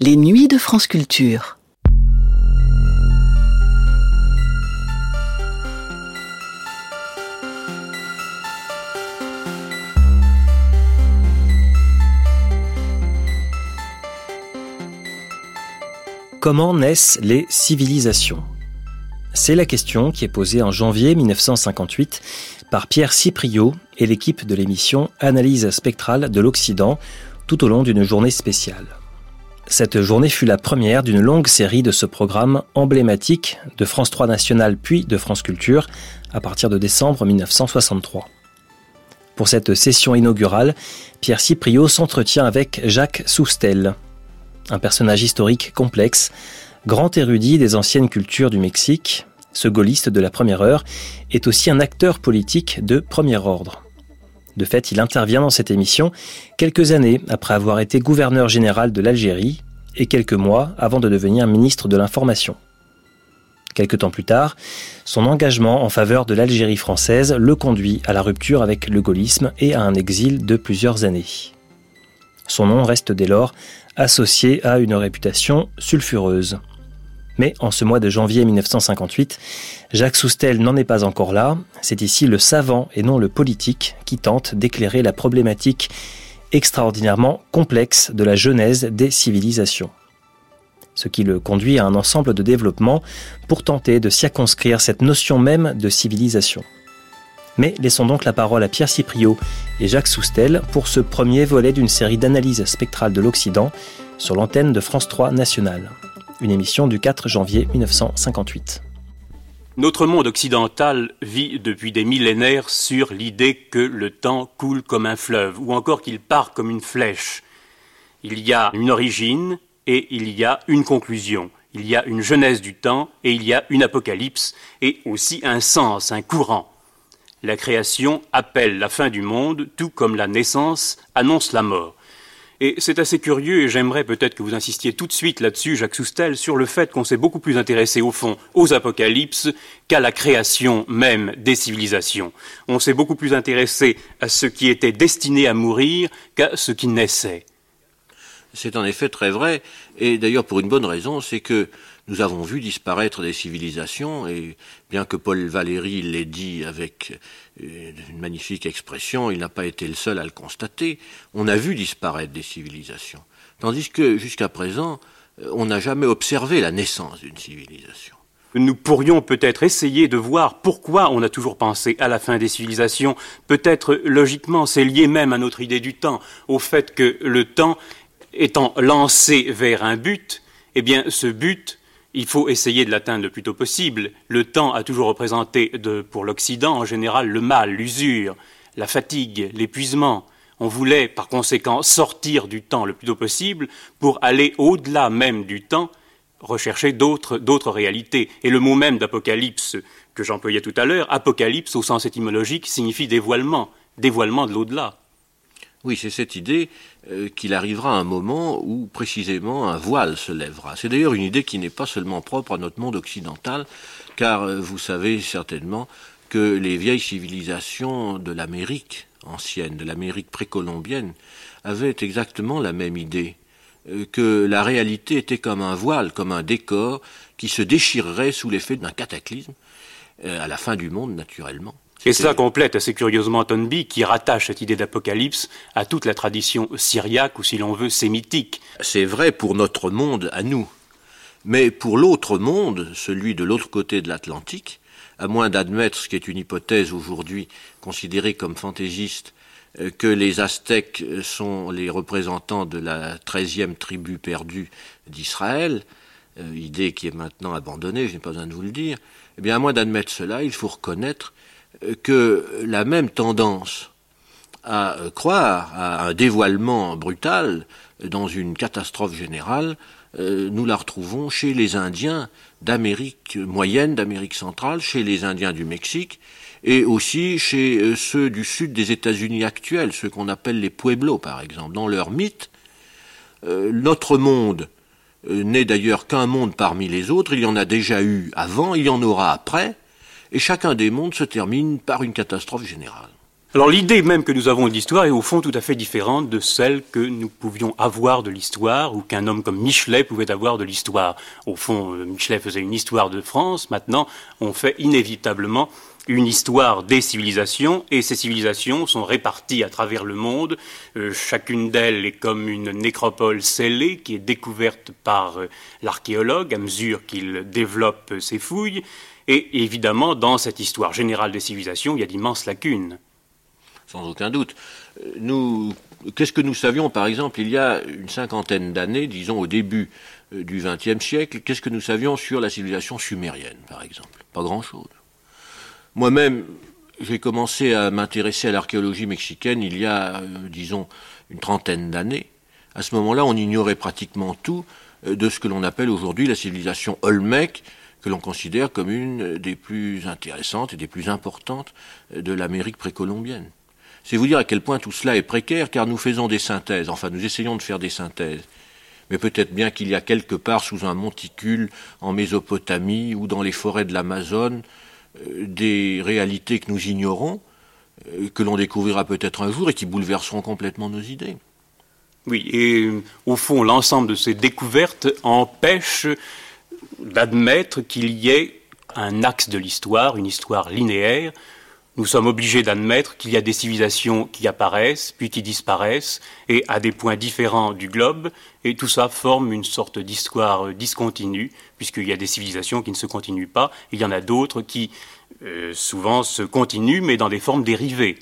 Les nuits de France Culture. Comment naissent les civilisations? C'est la question qui est posée en janvier 1958 par Pierre Cipriot et l'équipe de l'émission Analyse spectrale de l'Occident tout au long d'une journée spéciale. Cette journée fut la première d'une longue série de ce programme emblématique de France 3 National puis de France Culture à partir de décembre 1963. Pour cette session inaugurale, Pierre Cipriot s'entretient avec Jacques Soustel, un personnage historique complexe, grand érudit des anciennes cultures du Mexique, ce gaulliste de la première heure, est aussi un acteur politique de premier ordre. De fait, il intervient dans cette émission quelques années après avoir été gouverneur général de l'Algérie et quelques mois avant de devenir ministre de l'Information. Quelque temps plus tard, son engagement en faveur de l'Algérie française le conduit à la rupture avec le gaullisme et à un exil de plusieurs années. Son nom reste dès lors associé à une réputation sulfureuse. Mais en ce mois de janvier 1958, Jacques Soustel n'en est pas encore là. C'est ici le savant et non le politique qui tente d'éclairer la problématique extraordinairement complexe de la genèse des civilisations. Ce qui le conduit à un ensemble de développement pour tenter de circonscrire cette notion même de civilisation. Mais laissons donc la parole à Pierre Cipriot et Jacques Soustel pour ce premier volet d'une série d'analyses spectrales de l'Occident sur l'antenne de France 3 Nationale. Une émission du 4 janvier 1958. Notre monde occidental vit depuis des millénaires sur l'idée que le temps coule comme un fleuve, ou encore qu'il part comme une flèche. Il y a une origine et il y a une conclusion. Il y a une genèse du temps et il y a une apocalypse, et aussi un sens, un courant. La création appelle la fin du monde, tout comme la naissance annonce la mort. Et c'est assez curieux, et j'aimerais peut-être que vous insistiez tout de suite là-dessus, Jacques Soustel, sur le fait qu'on s'est beaucoup plus intéressé au fond aux apocalypses qu'à la création même des civilisations. On s'est beaucoup plus intéressé à ce qui était destiné à mourir qu'à ce qui naissait. C'est en effet très vrai, et d'ailleurs pour une bonne raison, c'est que nous avons vu disparaître des civilisations, et bien que Paul Valéry l'ait dit avec euh, une magnifique expression, il n'a pas été le seul à le constater, on a vu disparaître des civilisations. Tandis que jusqu'à présent, euh, on n'a jamais observé la naissance d'une civilisation. Nous pourrions peut-être essayer de voir pourquoi on a toujours pensé à la fin des civilisations. Peut-être logiquement, c'est lié même à notre idée du temps, au fait que le temps étant lancé vers un but, eh bien ce but il faut essayer de l'atteindre le plus tôt possible. Le temps a toujours représenté pour l'Occident en général le mal, l'usure, la fatigue, l'épuisement. On voulait par conséquent sortir du temps le plus tôt possible pour aller au-delà même du temps, rechercher d'autres réalités. Et le mot même d'apocalypse que j'employais tout à l'heure, apocalypse au sens étymologique signifie dévoilement, dévoilement de l'au-delà. Oui, c'est cette idée euh, qu'il arrivera un moment où précisément un voile se lèvera. C'est d'ailleurs une idée qui n'est pas seulement propre à notre monde occidental, car euh, vous savez certainement que les vieilles civilisations de l'Amérique ancienne, de l'Amérique précolombienne, avaient exactement la même idée, euh, que la réalité était comme un voile, comme un décor qui se déchirerait sous l'effet d'un cataclysme, à la fin du monde naturellement. Et cela complète assez curieusement Tonby, qui rattache cette idée d'apocalypse à toute la tradition syriaque, ou si l'on veut, sémitique. C'est vrai pour notre monde à nous. Mais pour l'autre monde, celui de l'autre côté de l'Atlantique, à moins d'admettre ce qui est une hypothèse aujourd'hui considérée comme fantaisiste, euh, que les Aztèques sont les représentants de la treizième tribu perdue d'Israël, euh, idée qui est maintenant abandonnée, je n'ai pas besoin de vous le dire, eh bien, à moins d'admettre cela, il faut reconnaître que la même tendance à croire à un dévoilement brutal dans une catastrophe générale, euh, nous la retrouvons chez les Indiens d'Amérique moyenne, d'Amérique centrale, chez les Indiens du Mexique, et aussi chez euh, ceux du sud des États-Unis actuels, ceux qu'on appelle les Pueblos par exemple. Dans leur mythe, euh, notre monde n'est d'ailleurs qu'un monde parmi les autres, il y en a déjà eu avant, il y en aura après, et chacun des mondes se termine par une catastrophe générale. Alors l'idée même que nous avons de l'histoire est au fond tout à fait différente de celle que nous pouvions avoir de l'histoire ou qu'un homme comme Michelet pouvait avoir de l'histoire. Au fond, euh, Michelet faisait une histoire de France, maintenant on fait inévitablement une histoire des civilisations et ces civilisations sont réparties à travers le monde. Euh, chacune d'elles est comme une nécropole scellée qui est découverte par euh, l'archéologue à mesure qu'il développe ses fouilles. Et évidemment, dans cette histoire générale des civilisations, il y a d'immenses lacunes. Sans aucun doute. Euh, qu'est-ce que nous savions, par exemple, il y a une cinquantaine d'années, disons au début du XXe siècle, qu'est-ce que nous savions sur la civilisation sumérienne, par exemple? Pas grand-chose. Moi-même, j'ai commencé à m'intéresser à l'archéologie mexicaine il y a, euh, disons, une trentaine d'années. À ce moment-là, on ignorait pratiquement tout euh, de ce que l'on appelle aujourd'hui la civilisation Olmec, que l'on considère comme une des plus intéressantes et des plus importantes euh, de l'Amérique précolombienne. C'est vous dire à quel point tout cela est précaire, car nous faisons des synthèses, enfin nous essayons de faire des synthèses. Mais peut-être bien qu'il y a quelque part sous un monticule en Mésopotamie ou dans les forêts de l'Amazone euh, des réalités que nous ignorons, euh, que l'on découvrira peut-être un jour et qui bouleverseront complètement nos idées. Oui, et au fond, l'ensemble de ces découvertes empêche d'admettre qu'il y ait un axe de l'histoire, une histoire linéaire, nous sommes obligés d'admettre qu'il y a des civilisations qui apparaissent, puis qui disparaissent, et à des points différents du globe, et tout ça forme une sorte d'histoire discontinue, puisqu'il y a des civilisations qui ne se continuent pas, il y en a d'autres qui euh, souvent se continuent, mais dans des formes dérivées.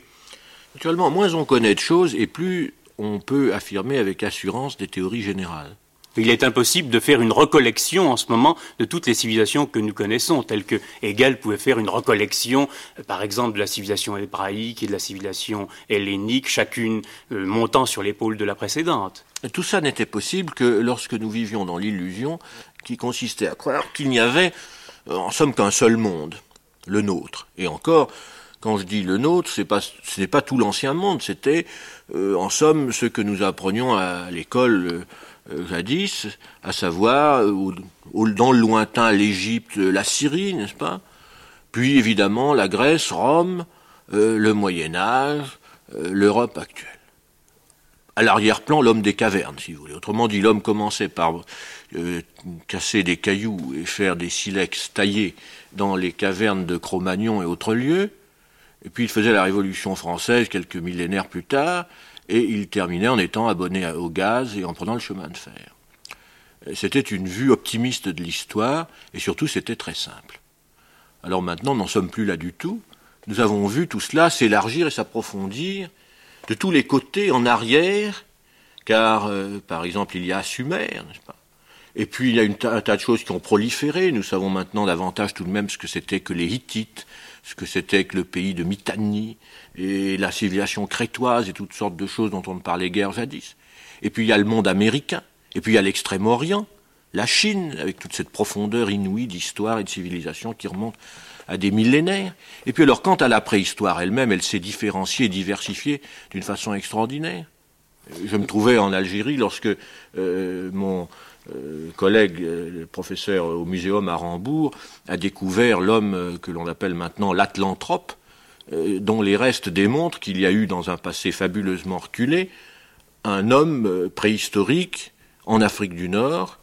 Actuellement, moins on connaît de choses, et plus on peut affirmer avec assurance des théories générales. Il est impossible de faire une recollection en ce moment de toutes les civilisations que nous connaissons, telles que Hegel pouvait faire une recollection, euh, par exemple, de la civilisation hébraïque et de la civilisation hellénique, chacune euh, montant sur l'épaule de la précédente. Tout ça n'était possible que lorsque nous vivions dans l'illusion qui consistait à croire qu'il n'y avait, euh, en somme, qu'un seul monde, le nôtre. Et encore, quand je dis le nôtre, ce n'est pas tout l'ancien monde, c'était, en somme, ce que nous apprenions à l'école jadis, à savoir euh, dans le lointain l'Égypte, la Syrie, n'est-ce pas? Puis évidemment la Grèce, Rome, euh, le Moyen Âge, l'Europe actuelle. À l'arrière-plan, l'homme des cavernes, si vous voulez. Autrement dit, l'homme commençait par casser des cailloux et faire des silex taillés dans les cavernes de Cro-Magnon et autres lieux. Et puis il faisait la Révolution française quelques millénaires plus tard, et il terminait en étant abonné au gaz et en prenant le chemin de fer. C'était une vue optimiste de l'histoire, et surtout c'était très simple. Alors maintenant, n'en sommes plus là du tout. Nous avons vu tout cela s'élargir et s'approfondir de tous les côtés en arrière, car, euh, par exemple, il y a Sumer, n'est-ce pas? Et puis, il y a un tas de choses qui ont proliféré. Nous savons maintenant davantage tout de même ce que c'était que les Hittites, ce que c'était que le pays de Mitanni, et la civilisation crétoise et toutes sortes de choses dont on ne parlait guère jadis. Et puis il y a le monde américain, et puis il y a l'Extrême-Orient, la Chine, avec toute cette profondeur inouïe d'histoire et de civilisation qui remonte à des millénaires. Et puis alors, quant à la préhistoire elle-même, elle s'est différenciée diversifiée d'une façon extraordinaire. Je me trouvais en Algérie lorsque euh, mon euh, collègue, euh, professeur au muséum à Rambourg, a découvert l'homme que l'on appelle maintenant l'Atlanthrope, euh, dont les restes démontrent qu'il y a eu dans un passé fabuleusement reculé un homme euh, préhistorique en Afrique du Nord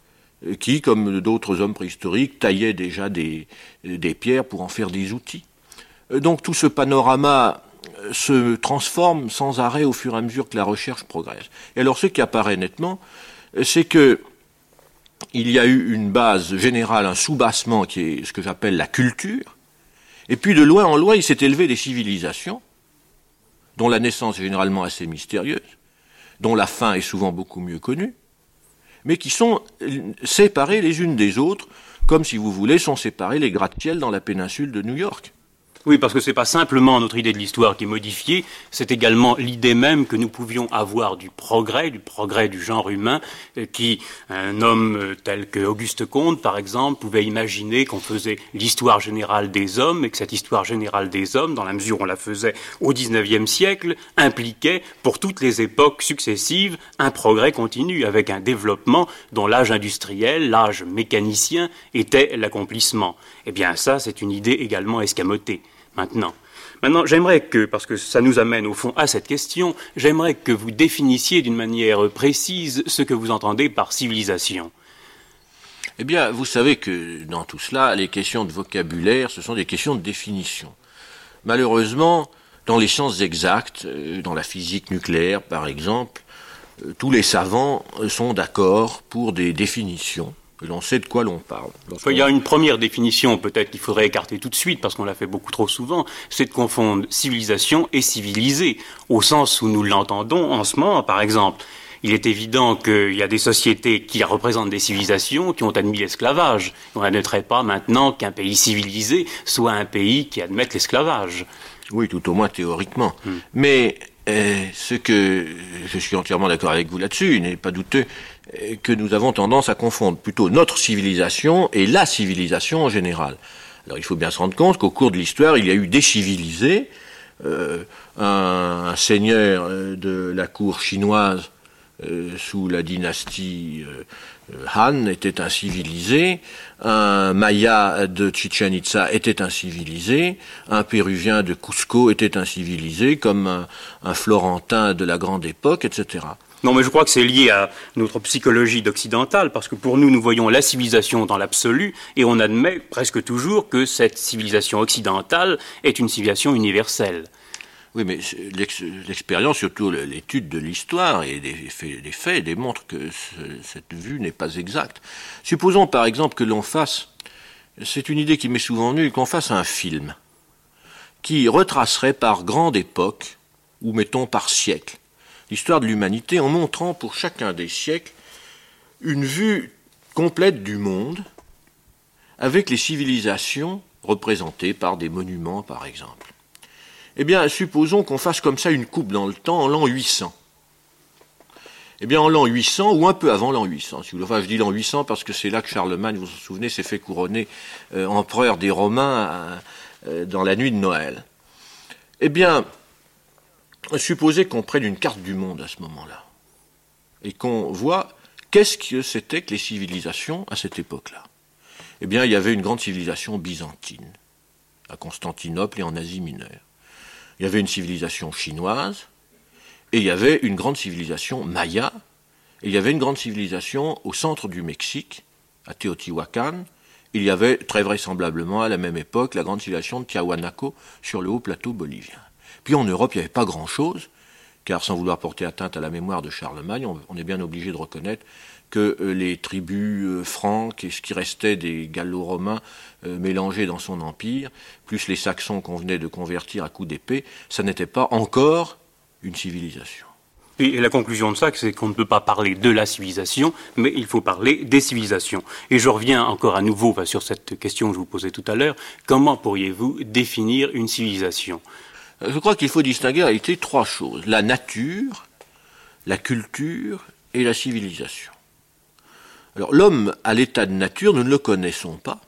euh, qui, comme d'autres hommes préhistoriques, taillait déjà des, des, pierres pour en faire des outils. Donc tout ce panorama se transforme sans arrêt au fur et à mesure que la recherche progresse. Et alors ce qui apparaît nettement, c'est que il y a eu une base générale, un soubassement qui est ce que j'appelle la culture, et puis de loin en loin, il s'est élevé des civilisations, dont la naissance est généralement assez mystérieuse, dont la fin est souvent beaucoup mieux connue, mais qui sont séparées les unes des autres, comme si vous voulez, sont séparés les gratte-ciels dans la péninsule de New York. Oui, parce que ce n'est pas simplement notre idée de l'histoire qui est modifiée, c'est également l'idée même que nous pouvions avoir du progrès, du progrès du genre humain, euh, qui, un homme euh, tel que Auguste Comte, par exemple, pouvait imaginer qu'on faisait l'histoire générale des hommes, et que cette histoire générale des hommes, dans la mesure où on la faisait au XIXe siècle, impliquait, pour toutes les époques successives, un progrès continu, avec un développement dont l'âge industriel, l'âge mécanicien, était l'accomplissement. Eh bien, ça, c'est une idée également escamotée maintenant. Maintenant, j'aimerais que, parce que ça nous amène au fond à cette question, j'aimerais que vous définissiez d'une manière précise ce que vous entendez par civilisation. Eh bien, vous savez que dans tout cela, les questions de vocabulaire, ce sont des questions de définition. Malheureusement, dans les sciences exactes, euh, dans la physique nucléaire par exemple, euh, tous les savants sont d'accord pour des définitions l'on sait de quoi l'on parle. Il y a une première définition, peut-être qu'il faudrait écarter tout de suite, parce qu'on l'a fait beaucoup trop souvent, c'est de confondre civilisation et civilisé, au sens où nous l'entendons en ce moment, par exemple. Il est évident qu'il y a des sociétés qui représentent des civilisations qui ont admis l'esclavage. On n'admettrait pas maintenant qu'un pays civilisé soit un pays qui admette l'esclavage. Oui, tout au moins théoriquement. Hmm. Mais euh, ce que je suis entièrement d'accord avec vous là-dessus, il n'est pas douteux que nous avons tendance à confondre plutôt notre civilisation et la civilisation en général. Alors il faut bien se rendre compte qu'au cours de l'histoire, il y a eu des civilisés. Euh, un, seigneur de la cour chinoise sous la dynastie Han était un civilisé, un Maya de Chichen Itza était un civilisé, un Péruvien de Cusco était un civilisé, comme un, Florentin de la grande époque, etc. Non, mais je crois que c'est lié à notre psychologie d'occidentale, parce que pour nous, nous voyons la civilisation dans l'absolu, et on admet presque toujours que cette civilisation occidentale est une civilisation universelle. Oui, mais l'expérience, surtout l'étude de l'histoire et des faits, démontre que cette vue n'est pas exacte. Supposons par exemple que l'on fasse, c'est une idée qui m'est souvent venue, qu'on fasse un film qui retracerait par grande époque, ou mettons par siècle, l'histoire de l'humanité en montrant pour chacun des siècles une vue complète du monde avec les civilisations représentées par des monuments par exemple. Eh bien, supposons qu'on fasse comme ça une coupe dans le temps en l'an 800. Eh bien, en l'an 800, ou un peu avant l'an 800, si vous enfin, je dis l'an 800 parce que c'est là que Charlemagne, vous vous souvenez, s'est fait couronner euh, empereur des Romains euh, euh, dans la nuit de Noël. Eh bien, supposez qu'on prenne une carte du monde à ce moment-là, et qu'on voit qu'est-ce que c'était que les civilisations à cette époque-là. Eh bien, il y avait une grande civilisation byzantine, à Constantinople et en Asie mineure il y avait une civilisation chinoise, et il y avait une grande civilisation maya, et il y avait une grande civilisation au centre du Mexique, à Teotihuacan, il y avait très vraisemblablement à la même époque la grande civilisation de Tiahuanaco sur le haut plateau bolivien. Puis en Europe, il n'y avait pas grand-chose, car sans vouloir porter atteinte à la mémoire de Charlemagne, on, est bien obligé de reconnaître que euh, les tribus euh, franques et ce qui restait des gallo-romains euh, mélangés dans son empire, plus les Saxons qu'on venait de convertir à coups d'épée, ça n'était pas encore une civilisation. Et la conclusion de ça, c'est qu'on ne peut pas parler de la civilisation, mais il faut parler des civilisations. Et je reviens encore à nouveau sur cette question que je vous posais tout à l'heure. Comment pourriez-vous définir une civilisation? Je crois qu'il faut distinguer en réalité trois choses. La nature, la culture et la civilisation. Alors l'homme à l'état de nature, nous ne le connaissons pas.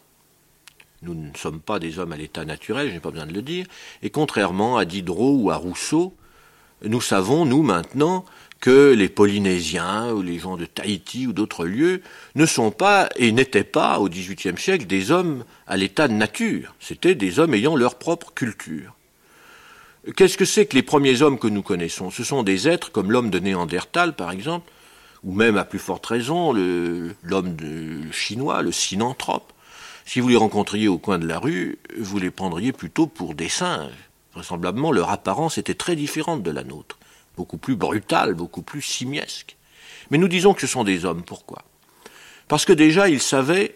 Nous ne sommes pas des hommes à l'état naturel, je n'ai pas besoin de le dire. Et contrairement à Diderot ou à Rousseau, nous savons, nous maintenant, que les Polynésiens ou les gens de Tahiti ou d'autres lieux ne sont pas et n'étaient pas au XVIIIe siècle des hommes à l'état de nature. C'étaient des hommes ayant leur propre culture. Qu'est-ce que c'est que les premiers hommes que nous connaissons? Ce sont des êtres comme l'homme de Néandertal, par exemple, ou même à plus forte raison l'homme chinois, le synanthrope. Si vous les rencontriez au coin de la rue, vous les prendriez plutôt pour des singes. Vraisemblablement, leur apparence était très différente de la nôtre, beaucoup plus brutale, beaucoup plus simiesque. Mais nous disons que ce sont des hommes. Pourquoi? Parce que déjà, ils savaient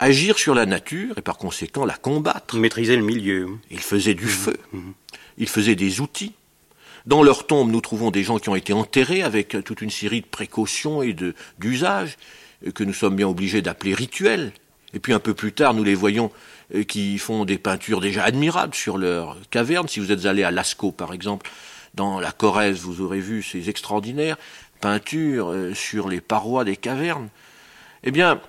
agir sur la nature et par conséquent la combattre. Maîtriser le milieu. Ils faisaient du feu. Mhm. Ils faisaient des outils. Dans leur tombe, nous trouvons des gens qui ont été enterrés avec toute une série de précautions et d'usages euh, que nous sommes bien obligés d'appeler rituels. Et puis un peu plus tard, nous les voyons euh, qui font des peintures déjà admirables sur leurs cavernes. Si vous êtes allé à Lascaux, par exemple, dans la Corrèze, vous aurez vu ces extraordinaires peintures euh, sur les parois des cavernes. Eh bien,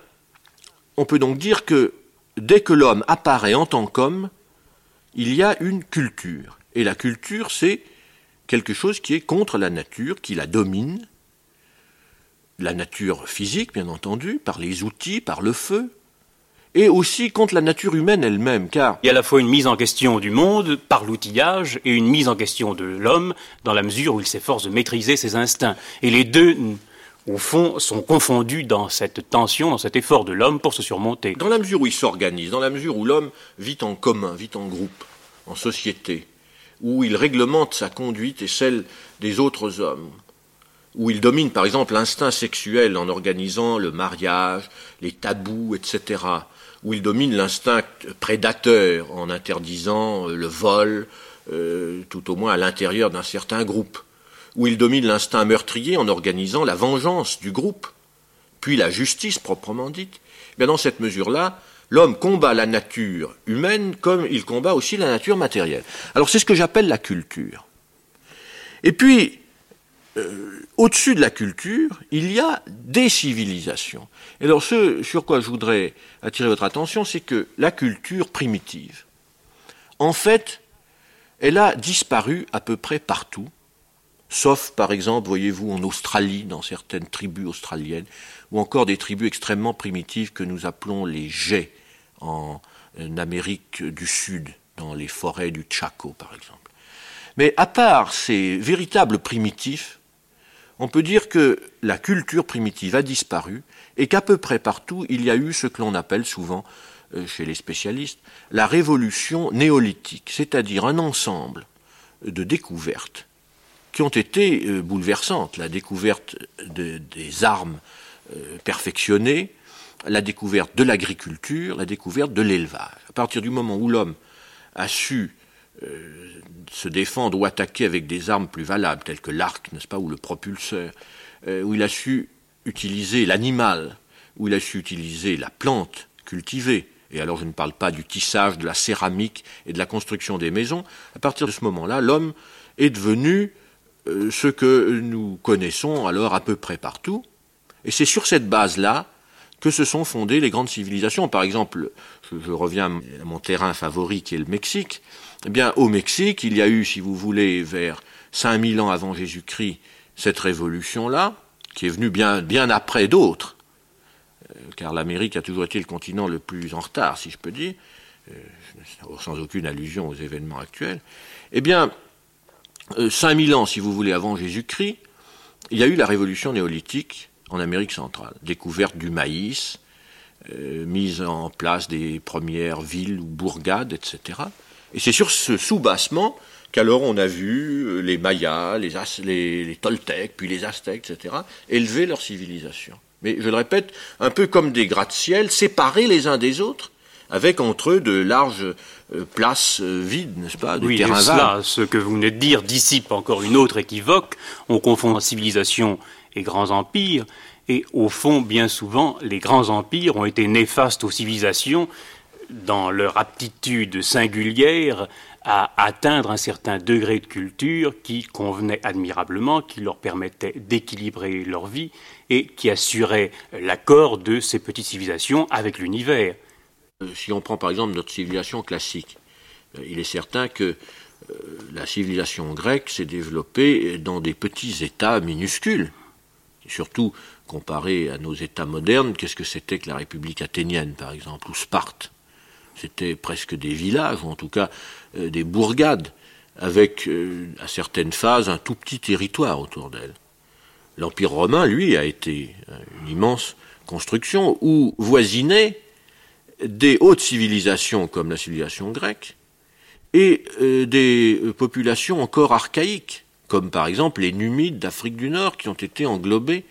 on peut donc dire que dès que l'homme apparaît en tant qu'homme, il y a une culture. Et la culture, c'est quelque chose qui est contre la nature, qui la domine, la nature physique, bien entendu, par les outils, par le feu, et aussi contre la nature humaine elle-même, car il y a à la fois une mise en question du monde par l'outillage et une mise en question de l'homme dans la mesure où il s'efforce de maîtriser ses instincts. Et les deux, au fond, sont confondus dans cette tension, dans cet effort de l'homme pour se surmonter. Dans la mesure où il s'organise, dans la mesure où l'homme vit en commun, vit en groupe, en société, où il réglemente sa conduite et celle des autres hommes, où il domine par exemple l'instinct sexuel en organisant le mariage, les tabous, etc., où il domine l'instinct prédateur en interdisant euh, le vol, euh, tout au moins à l'intérieur d'un certain groupe, où il domine l'instinct meurtrier en organisant la vengeance du groupe, puis la justice proprement dite. Eh bien dans cette mesure-là, l'homme combat la nature humaine comme il combat aussi la nature matérielle. Alors c'est ce que j'appelle la culture. Et puis, euh, au-dessus de la culture, il y a des civilisations. Et alors ce sur quoi je voudrais attirer votre attention, c'est que la culture primitive, en fait, elle a disparu à peu près partout, sauf par exemple, voyez-vous, en Australie, dans certaines tribus australiennes, ou encore des tribus extrêmement primitives que nous appelons les jets en Amérique du Sud, dans les forêts du Chaco, par exemple. Mais à part ces véritables primitifs, on peut dire que la culture primitive a disparu et qu'à peu près partout il y a eu ce que l'on appelle souvent, euh, chez les spécialistes, la révolution néolithique, c'est-à-dire un ensemble de découvertes qui ont été euh, bouleversantes. La découverte des armes euh, perfectionnées, la découverte de l'agriculture, la découverte de l'élevage. À partir du moment où l'homme a su se défendre ou attaquer avec des armes plus valables, telles que l'arc, n'est-ce pas, ou le propulseur, euh, où il a su utiliser l'animal, où il a su utiliser la plante cultivée, et alors je ne parle pas du tissage, de la céramique et de la construction des maisons, à partir de ce moment-là, l'homme est devenu euh, ce que nous connaissons alors à peu près partout, et c'est sur cette base-là que se sont fondées les grandes civilisations. Par exemple, je reviens à mon terrain favori qui est le Mexique, eh bien, au Mexique, il y a eu, si vous voulez, vers 5000 ans avant Jésus-Christ, cette révolution-là, qui est venue bien, après d'autres, euh, car l'Amérique a toujours été le continent le plus en retard, si je peux dire, euh, sans aucune allusion aux événements actuels. Eh bien, 5000 euh, ans, si vous voulez, avant Jésus-Christ, il y a eu la révolution néolithique en Amérique centrale. Découverte du maïs, mise en place des premières villes ou bourgades, etc. Et c'est sur ce soubassement qu'alors on a vu euh, les Mayas, les, Toltecs, puis les Aztèques, etc., élever leur civilisation. Mais je le répète, un peu comme des gratte-ciel, séparés les uns des autres, avec entre eux de larges euh, places euh, vides, n'est-ce pas, de oui, terrains cela, ce que vous venez de dire dissipe encore une autre équivoque. On confond civilisation et grands empires, et au fond, bien souvent, les grands empires ont été néfastes aux civilisations dans leur aptitude singulière à atteindre un certain degré de culture qui convenait admirablement, qui leur permettait d'équilibrer leur vie et qui assurait l'accord de ces petites civilisations avec l'univers. Euh, si on prend par exemple notre civilisation classique, euh, il est certain que euh, la civilisation grecque s'est développée dans des petits États minuscules, surtout comparé à nos États modernes, qu'est-ce que c'était que la République athénienne par exemple, ou Sparte? C'était presque des villages, ou en tout cas euh, des bourgades, avec euh, à certaines phases un tout petit territoire autour d'elles. L'Empire romain, lui, a été euh, une immense construction où voisinaient des hautes civilisations comme la civilisation grecque et des populations encore archaïques, comme par exemple les Numides d'Afrique du Nord qui ont été englobés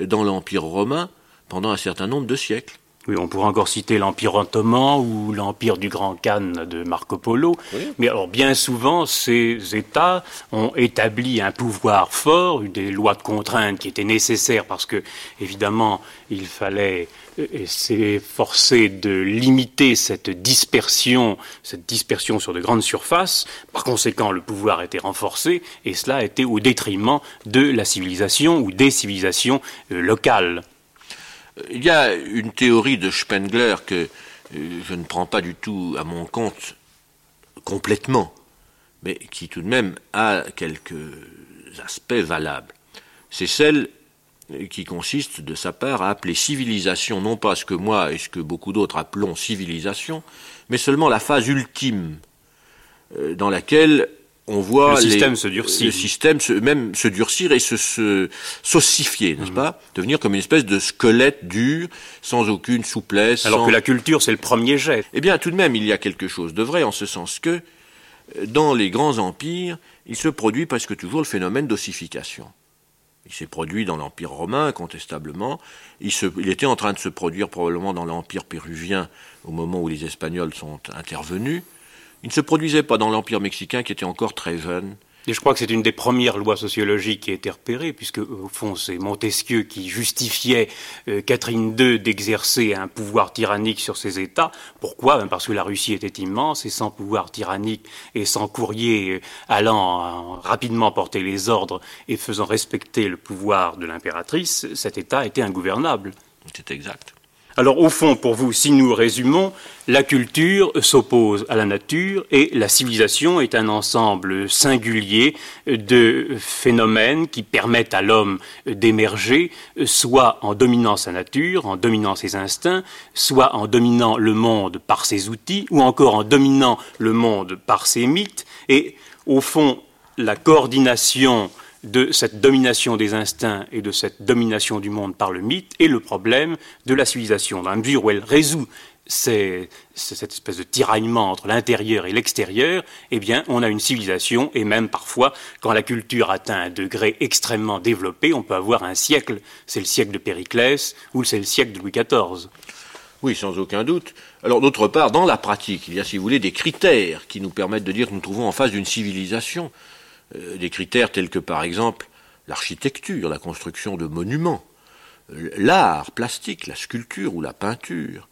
dans l'Empire romain pendant un certain nombre de siècles. Oui, on pourrait encore citer l'Empire ottoman ou l'Empire du Grand Khan de Marco Polo. Mais alors, bien souvent, ces États ont établi un pouvoir fort, des lois de contrainte qui étaient nécessaires parce que, évidemment, il fallait s'efforcer de limiter cette dispersion, cette dispersion sur de grandes surfaces. Par conséquent, le pouvoir était renforcé et cela était au détriment de la civilisation ou des civilisations euh, locales. Il y a une théorie de Spengler que euh, je ne prends pas du tout à mon compte complètement, mais qui tout de même a quelques aspects valables. C'est celle qui consiste de sa part à appeler civilisation non pas ce que moi et ce que beaucoup d'autres appelons civilisation, mais seulement la phase ultime euh, dans laquelle on voit le système se durcir. le système se, même se durcir et se, se s'ossifier, n'est-ce mhm. pas? Devenir comme une espèce de squelette dur, sans aucune souplesse. Alors que la culture, c'est le premier jet. Eh bien, tout de même, il y a quelque chose de vrai en ce sens que, euh, dans les grands empires, il se produit presque toujours le phénomène d'ossification. Il s'est produit dans l'Empire romain, incontestablement. Il, il, était en train de se produire probablement dans l'Empire péruvien au moment où les Espagnols sont intervenus. Il ne se produisait pas dans l'Empire mexicain qui était encore très jeune. Et je crois que c'est une des premières lois sociologiques qui a été repérée, puisque au fond c'est Montesquieu qui justifiait euh, Catherine II d'exercer un pouvoir tyrannique sur ses États. Pourquoi? Ben Parce que la Russie était immense et sans pouvoir tyrannique et sans courrier euh, allant euh, rapidement porter les ordres et faisant respecter le pouvoir de l'impératrice, cet État était ingouvernable. C'est exact. Alors au fond, pour vous, si nous résumons, la culture s'oppose à la nature et la civilisation est un ensemble singulier de phénomènes qui permettent à l'homme d'émerger, soit en dominant sa nature, en dominant ses instincts, soit en dominant le monde par ses outils, ou encore en dominant le monde par ses mythes. Et au fond, la coordination de cette domination des instincts et de cette domination du monde par le mythe et le problème de la civilisation. Dans la mesure où elle résout cette espèce de tiraillement entre l'intérieur et l'extérieur, eh bien, on a une civilisation, et même parfois, quand la culture atteint un degré extrêmement développé, on peut avoir un siècle. C'est le siècle de Périclès ou c'est le siècle de Louis XIV. Oui, sans aucun doute. Alors, d'autre part, dans la pratique, il y a, si vous voulez, des critères qui nous permettent de dire que nous trouvons en face d'une civilisation. Euh, des critères tels que par exemple l'architecture, la construction de monuments, euh, l'art plastique, la sculpture ou la peinture,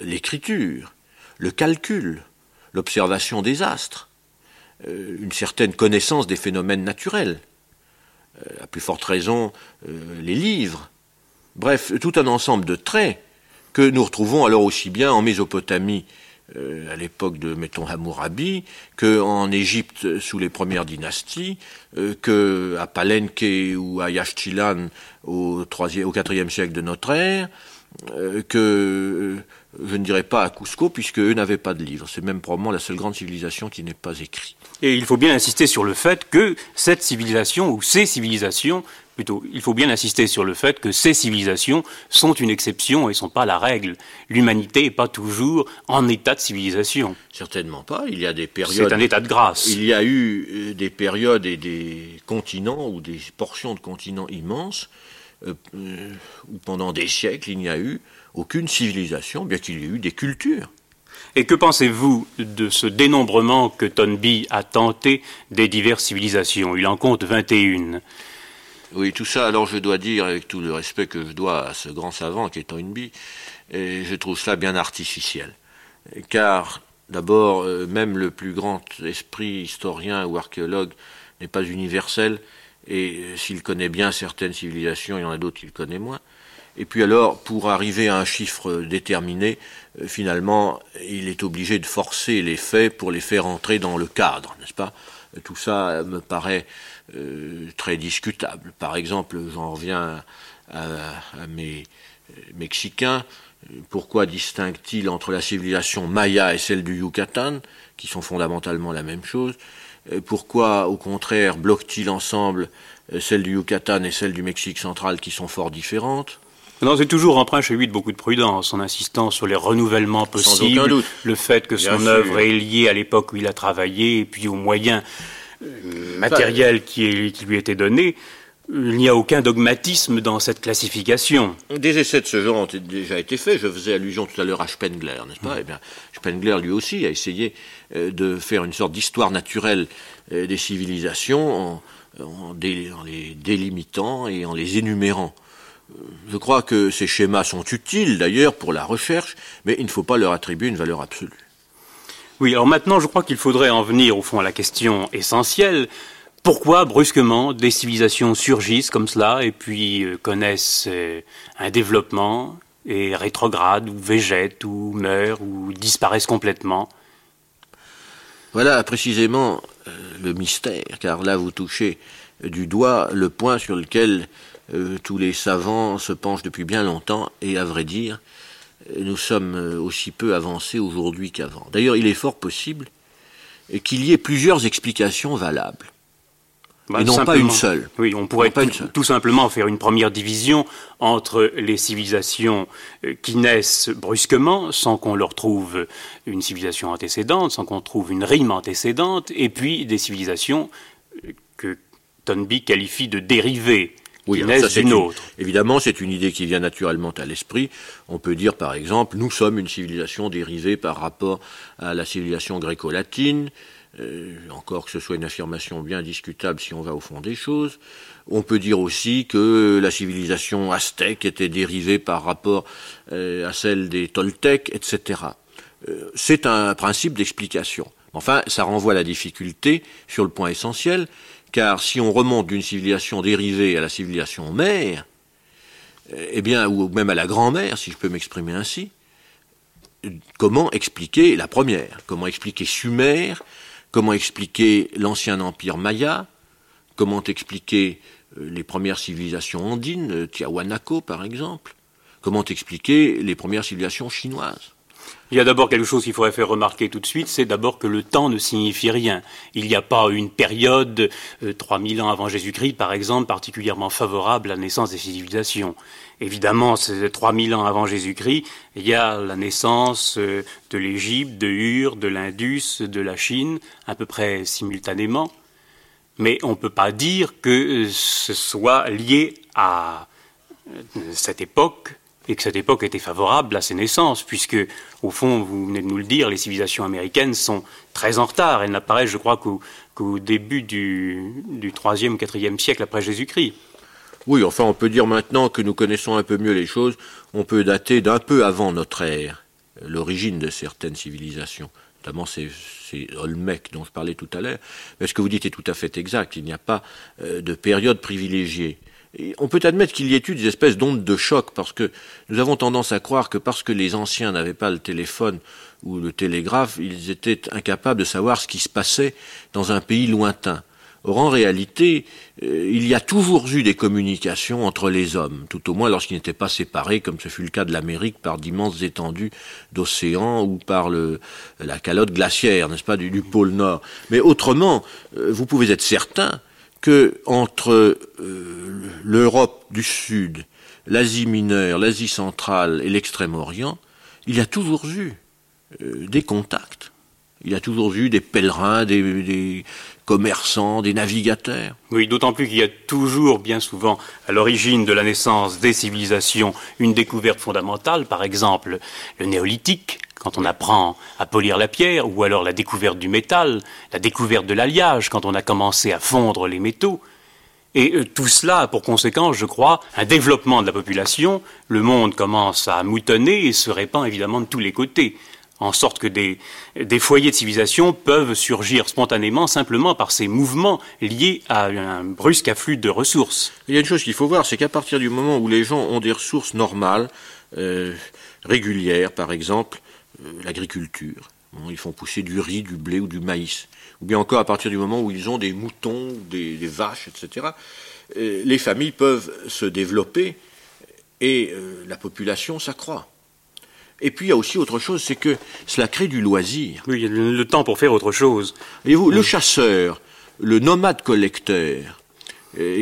l'écriture, le calcul, l'observation des astres, euh, une certaine connaissance des phénomènes naturels, à plus forte raison les livres, bref, tout un ensemble de traits que nous retrouvons alors aussi bien en Mésopotamie à l'époque de, mettons, Hammurabi, qu'en Égypte sous les premières dynasties, euh, qu'à Palenque ou à Yaxchilan au, IVe au IVe siècle de notre ère, euh, que je ne dirais pas à Cusco, puisque eux n'avaient pas de livres. C'est même probablement la seule grande civilisation qui n'est pas écrite. Et il faut bien insister sur le fait que cette civilisation, ou ces civilisations, plutôt, il faut bien insister sur le fait que ces civilisations sont une exception et ne sont pas la règle. L'humanité n'est pas toujours en état de civilisation. Certainement pas. Il y a des périodes. C'est un état de grâce. Il y a eu euh, des périodes et des continents ou des portions de continents immenses euh, euh, où pendant des siècles il n'y a eu aucune civilisation, bien qu'il y ait eu des cultures. Et que pensez-vous de ce dénombrement que Tonby a tenté des diverses civilisations? Il en compte 21. Oui, tout ça, alors je dois dire, avec tout le respect que je dois à ce grand savant qui est Toynbee, et je trouve cela bien artificiel. Car, d'abord, euh, même le plus grand esprit historien ou archéologue n'est pas universel, et euh, s'il connaît bien certaines civilisations, il y en a d'autres qu'il connaît moins. Et puis alors, pour arriver à un chiffre déterminé, euh, finalement, il est obligé de forcer les faits pour les faire entrer dans le cadre, n'est-ce pas? Tout ça me paraît très discutable. Par exemple, j'en reviens à, mes euh, Mexicains. Pourquoi distingue-t-il entre la civilisation maya et celle du Yucatan, qui sont fondamentalement la même chose? Pourquoi, au contraire, bloque-t-il ensemble celle du Yucatan et celle du Mexique central, qui sont fort différentes? Non, c'est toujours empreint chez lui de beaucoup de prudence, en insistant sur les renouvellements possibles, le fait que son œuvre est liée à l'époque où il a travaillé, et puis aux moyens euh, matériels qui, lui étaient donnés. Il n'y a aucun dogmatisme dans cette classification. Des essais de ce genre ont déjà été faits. Je faisais allusion tout à l'heure à Spengler, n'est-ce pas? Eh bien, Spengler, lui aussi, a essayé euh, de faire une sorte d'histoire naturelle euh, des civilisations en les délimitant et en les énumérant. Je crois que ces schémas sont utiles d'ailleurs pour la recherche, mais il ne faut pas leur attribuer une valeur absolue. Oui, alors maintenant je crois qu'il faudrait en venir au fond à la question essentielle. Pourquoi brusquement des civilisations surgissent comme cela et puis euh, connaissent euh, un développement et rétrogradent ou végètent ou meurent ou disparaissent complètement? Voilà précisément euh, le mystère, car là vous touchez du doigt le point sur lequel tous les savants se penchent depuis bien longtemps, et à vrai dire, nous sommes aussi peu avancés aujourd'hui qu'avant. D'ailleurs, il est fort possible qu'il y ait plusieurs explications valables. Bah, et non pas une seule. Oui, on pourrait tout, simplement faire une première division entre les civilisations euh, qui naissent brusquement, sans qu'on leur trouve une civilisation antécédente, sans qu'on trouve une rime antécédente, et puis des civilisations euh, que Tonby qualifie de dérivées. Oui, autre. évidemment, c'est une idée qui vient naturellement à l'esprit. On peut dire, par exemple, nous sommes une civilisation dérivée par rapport à la civilisation gréco-latine, euh, encore que ce soit une affirmation bien discutable si on va au fond des choses. On peut dire aussi que la civilisation aztèque était dérivée par rapport euh, à celle des Toltecs, etc. Euh, c'est un principe d'explication. Enfin, ça renvoie à la difficulté sur le point essentiel, car si on remonte d'une civilisation dérivée à la civilisation mère, eh bien, ou même à la grand-mère, si je peux m'exprimer ainsi, comment expliquer la première? Comment expliquer Sumer? Comment expliquer l'ancien empire maya? Comment expliquer euh, les premières civilisations andines, euh, Tiahuanaco par exemple? Comment expliquer les premières civilisations chinoises? Il y a d'abord quelque chose qu'il faudrait faire remarquer tout de suite, c'est d'abord que le temps ne signifie rien. Il n'y a pas une période, 3000 euh, ans avant Jésus-Christ par exemple, particulièrement favorable à la naissance des civilisations. Évidemment, c'est 3000 ans avant Jésus-Christ, il y a la naissance euh, de l'Égypte, de Ur, de l'Indus, de la Chine, à peu près simultanément. Mais on ne peut pas dire que ce soit lié à euh, cette époque et que cette époque était favorable à ses naissances, puisque, au fond, vous venez de nous le dire, les civilisations américaines sont très en retard. Elles n'apparaissent, je crois, qu'au début du, du 3e ou 4e siècle après Jésus-Christ. Oui, enfin, on peut dire maintenant que nous connaissons un peu mieux les choses, on peut dater d'un peu avant notre ère l'origine de certaines civilisations. Notamment, c'est Olmec dont je parlais tout à l'heure. Mais ce que vous dites est tout à fait exact. Il n'y a pas euh, de période privilégiée on peut admettre qu'il y ait eu des espèces d'ondes de choc, parce que nous avons tendance à croire que parce que les anciens n'avaient pas le téléphone ou le télégraphe, ils étaient incapables de savoir ce qui se passait dans un pays lointain. Or, en réalité, euh, il y a toujours eu des communications entre les hommes, tout au moins lorsqu'ils n'étaient pas séparés, comme ce fut le cas de l'Amérique, par d'immenses étendues d'océans ou par la calotte glaciaire, n'est-ce pas, du, pôle Nord. Mais autrement, euh, vous pouvez être certain que entre euh, l'Europe du Sud, l'Asie mineure, l'Asie centrale et l'Extrême-Orient, il y a toujours eu euh, des contacts. Il y a toujours eu des pèlerins, des, commerçants, des navigateurs. Oui, d'autant plus qu'il y a toujours, bien souvent, à l'origine de la naissance des civilisations, une découverte fondamentale, par exemple le néolithique, quand on apprend à polir la pierre, ou alors la découverte du métal, la découverte de l'alliage, quand on a commencé à fondre les métaux. Et euh, tout cela a pour conséquence, je crois, un développement de la population. Le monde commence à moutonner et se répand évidemment de tous les côtés, en sorte que des, foyers de civilisation peuvent surgir spontanément simplement par ces mouvements liés à un brusque afflux de ressources. Il y a une chose qu'il faut voir, c'est qu'à partir du moment où les gens ont des ressources normales, euh, régulières par exemple, euh, l'agriculture. ils font pousser du riz, du blé ou du maïs. Ou bien encore à partir du moment où ils ont des moutons, des, vaches, etc. Euh, les familles peuvent se développer et la population s'accroît. Et puis il y a aussi autre chose, c'est que cela crée du loisir. Oui, il y a le temps pour faire autre chose. Et vous, le chasseur, le nomade collecteur,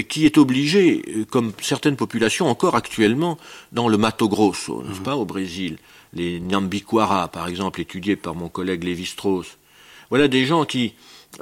qui est obligé, comme certaines populations encore actuellement, dans le Mato Grosso, n'est-ce mmh. pas, au Brésil, les Nyambikwara, par exemple, étudiés par mon collègue Lévi-Strauss. Voilà des gens qui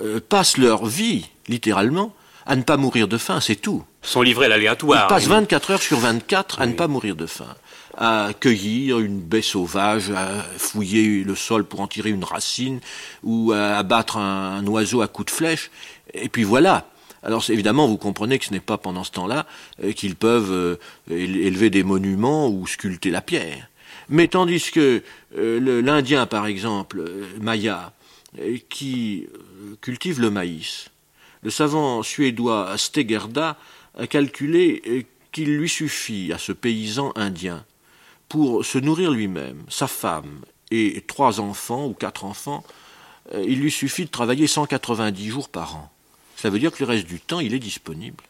euh, passent leur vie, littéralement, à ne pas mourir de faim, c'est tout. Sont livrés à l'aléatoire. Ils passent 24 heures sur 24 à ne pas mourir de faim, à cueillir une baie sauvage, à fouiller le sol pour en tirer une racine, ou à abattre un, oiseau à coups de flèche, et puis voilà. Alors évidemment, vous comprenez que ce n'est pas pendant ce temps-là euh, qu'ils peuvent euh, élever des monuments ou sculpter la pierre. Mais tandis que euh, l'Indien, par exemple, Maya, qui cultive le maïs, le savant suédois Stegerda a calculé qu'il lui suffit à ce paysan indien pour se nourrir lui-même, sa femme et trois enfants ou quatre enfants, il lui suffit de travailler 190 jours par an. Ça veut dire que le reste du temps, il est disponible.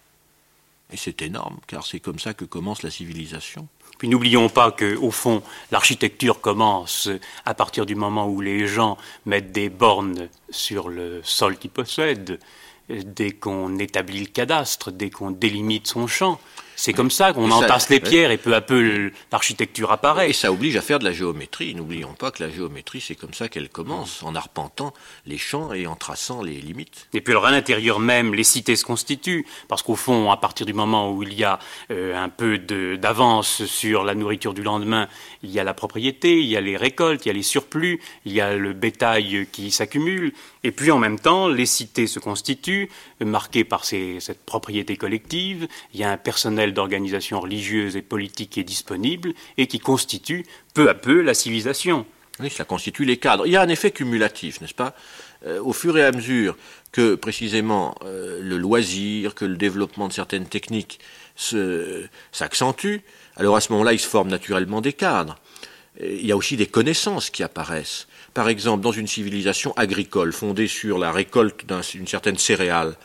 Et c'est énorme, car c'est comme ça que commence la civilisation. Puis n'oublions pas que, au fond, l'architecture commence à partir du moment où les gens mettent des bornes sur le sol qu'ils possèdent, dès qu'on établit le cadastre, dès qu'on délimite son champ. C'est comme ça qu'on entasse les pierres et peu à peu l'architecture apparaît. Et ça oblige à faire de la géométrie. N'oublions pas que la géométrie, c'est comme ça qu'elle commence, en arpentant les champs et en traçant les limites. Et puis alors à l'intérieur même, les cités se constituent, parce qu'au fond, à partir du moment où il y a euh, un peu d'avance sur la nourriture du lendemain, il y a la propriété, il y a les récoltes, il y a les surplus, il y a le bétail qui s'accumule, et puis en même temps, les cités se constituent, marquées par cette propriété collective, il y a un personnel d'organisation religieuse et politique qui est disponible et qui constitue peu à peu la civilisation. Oui, cela constitue les cadres. Il y a un effet cumulatif, n'est-ce pas? Euh, Au fur et à mesure que précisément euh, le loisir, que le développement de certaines techniques s'accentue, alors à ce moment-là, il se forme naturellement des cadres. Il y a aussi des connaissances qui apparaissent. Par exemple, dans une civilisation agricole fondée sur la récolte d'une certaine céréale,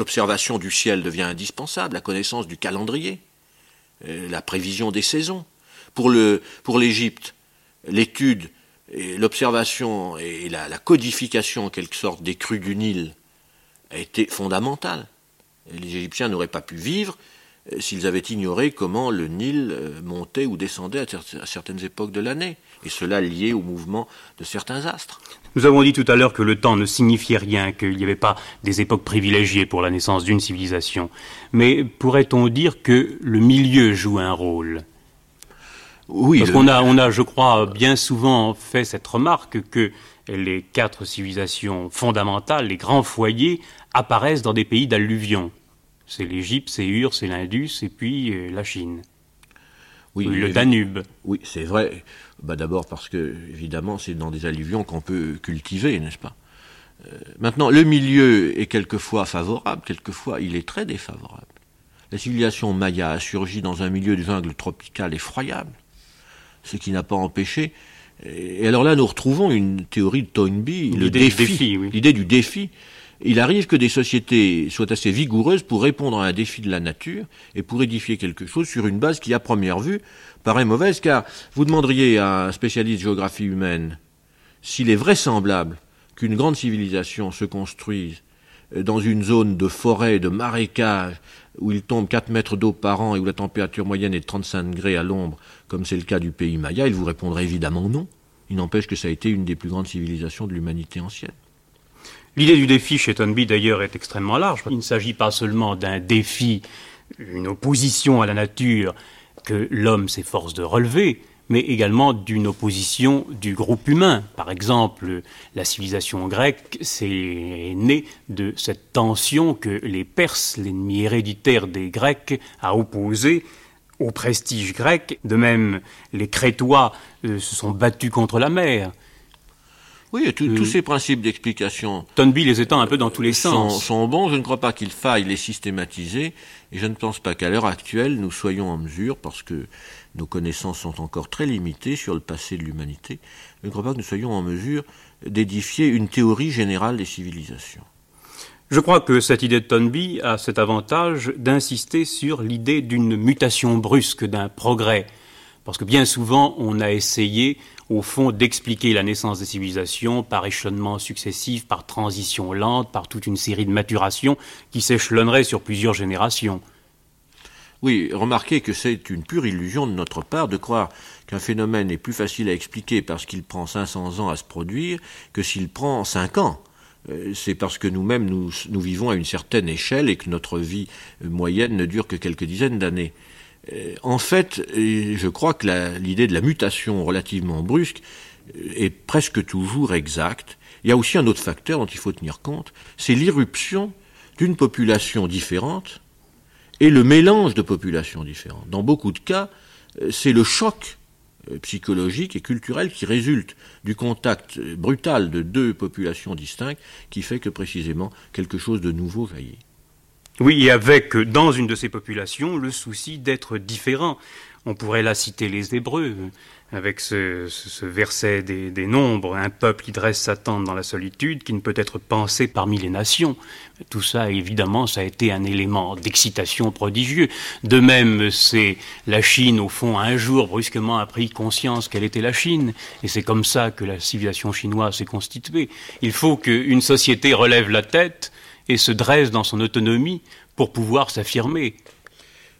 L'observation du ciel devient indispensable, la connaissance du calendrier, euh, la prévision des saisons. Pour l'Égypte, l'étude, l'observation et la, la, codification en quelque sorte des crues du Nil a été fondamentale. Les Égyptiens n'auraient pas pu vivre euh, s'ils avaient ignoré comment le Nil euh, montait ou descendait à certaines époques de l'année, et cela lié au mouvement de certains astres. Nous avons dit tout à l'heure que le temps ne signifiait rien, qu'il n'y avait pas des époques privilégiées pour la naissance d'une civilisation. Mais pourrait-on dire que le milieu joue un rôle? Oui. Parce qu'on a, on a, je crois, bien souvent fait cette remarque que les quatre civilisations fondamentales, les grands foyers, apparaissent dans des pays d'alluvion. C'est l'Égypte, c'est Ur, c'est l'Indus, et puis euh, la Chine. Oui, le Danube. Oui, c'est vrai. Bah D'abord parce que, évidemment, c'est dans des alluvions qu'on peut cultiver, n'est-ce pas? Euh, Maintenant, le milieu est quelquefois favorable, quelquefois il est très défavorable. La civilisation maya a surgi dans un milieu de jungle tropical effroyable, ce qui n'a pas empêché. Et alors là, nous retrouvons une théorie de Toynbee, l'idée du défi. L'idée du défi. Il arrive que des sociétés soient assez vigoureuses pour répondre à un défi de la nature et pour édifier quelque chose sur une base qui, à première vue, paraît mauvaise, car vous demanderiez à un spécialiste de géographie humaine s'il est vraisemblable qu'une grande civilisation se construise euh, dans une zone de forêt, de marécage, où il tombe 4 mètres d'eau par an et où la température moyenne est de 35 degrés à l'ombre, comme c'est le cas du pays Maya, il vous répondrait évidemment non. Il n'empêche que ça a été une des plus grandes civilisations de l'humanité ancienne. L'idée du défi chez Tonby d'ailleurs est extrêmement large. Il ne s'agit pas seulement d'un défi, une opposition à la nature que l'homme s'efforce de relever, mais également d'une opposition du groupe humain. Par exemple, la civilisation grecque c'est né de cette tension que les Perses, l'ennemi héréditaire des Grecs, a opposé au prestige grec. De même, les Crétois euh, se sont battus contre la mer. Oui, tous euh, ces principes d'explication. Tonby les étend un peu dans tous les sens. Sont bons. Je ne crois pas qu'il faille les systématiser, et je ne pense pas qu'à l'heure actuelle nous soyons en mesure, parce que nos connaissances sont encore très limitées sur le passé de l'humanité, je ne crois pas que nous soyons en mesure d'édifier une théorie générale des civilisations. Je crois que cette idée de Tonby a cet avantage d'insister sur l'idée d'une mutation brusque, d'un progrès. Parce que bien souvent, on a essayé, au fond, d'expliquer la naissance des civilisations par échelonnement successif, par transition lente, par toute une série de maturations qui s'échelonneraient sur plusieurs générations. Oui, remarquez que c'est une pure illusion de notre part de croire qu'un phénomène est plus facile à expliquer parce qu'il prend 500 ans à se produire que s'il prend 5 ans. Euh, c'est parce que nous-mêmes nous, nous, vivons à une certaine échelle et que notre vie moyenne ne dure que quelques dizaines d'années. Euh, en fait, je crois que l'idée de la mutation relativement brusque euh, est presque toujours exacte. Il y a aussi un autre facteur dont il faut tenir compte, c'est l'irruption d'une population différente et le mélange de populations différentes. Dans beaucoup de cas, euh, c'est le choc psychologique et culturel qui résulte du contact brutal de deux populations distinctes qui fait que précisément quelque chose de nouveau jaillit. Oui, et avec, dans une de ces populations, le souci d'être différent. On pourrait là citer les Hébreux, avec ce, verset des, nombres, un peuple qui dresse sa tente dans la solitude, qui ne peut être pensé parmi les nations. Tout ça, évidemment, ça a été un élément d'excitation prodigieux. De même, c'est la Chine, au fond, un jour, brusquement, a pris conscience qu'elle était la Chine, et c'est comme ça que la civilisation chinoise s'est constituée. Il faut qu'une société relève la tête et se dresse dans son autonomie pour pouvoir s'affirmer.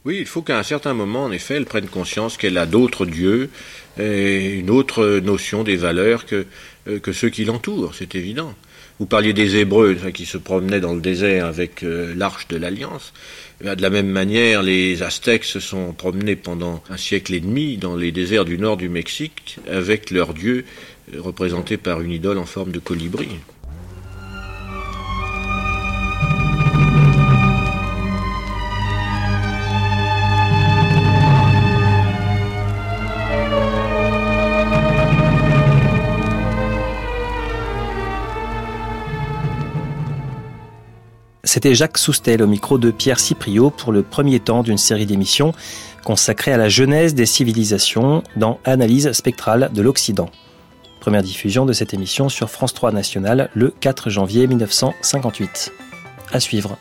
Oui, il faut qu'à un certain moment, en effet, elle prenne conscience qu'elle a d'autres dieux et une autre notion des valeurs que, euh, que ceux qui l'entourent, c'est évident. Vous parliez des Hébreux qui se promenaient dans le désert avec euh, l'arche de l'Alliance. Eh de la même manière, les Aztèques se sont promenés pendant un siècle et demi dans les déserts du nord du Mexique avec leur dieu euh, représenté par une idole en forme de colibri. C'était Jacques Soustel au micro de Pierre Cipriot pour le premier temps d'une série d'émissions consacrée à la genèse des civilisations dans Analyse spectrale de l'Occident. Première diffusion de cette émission sur France 3 National le 4 janvier 1958. À suivre.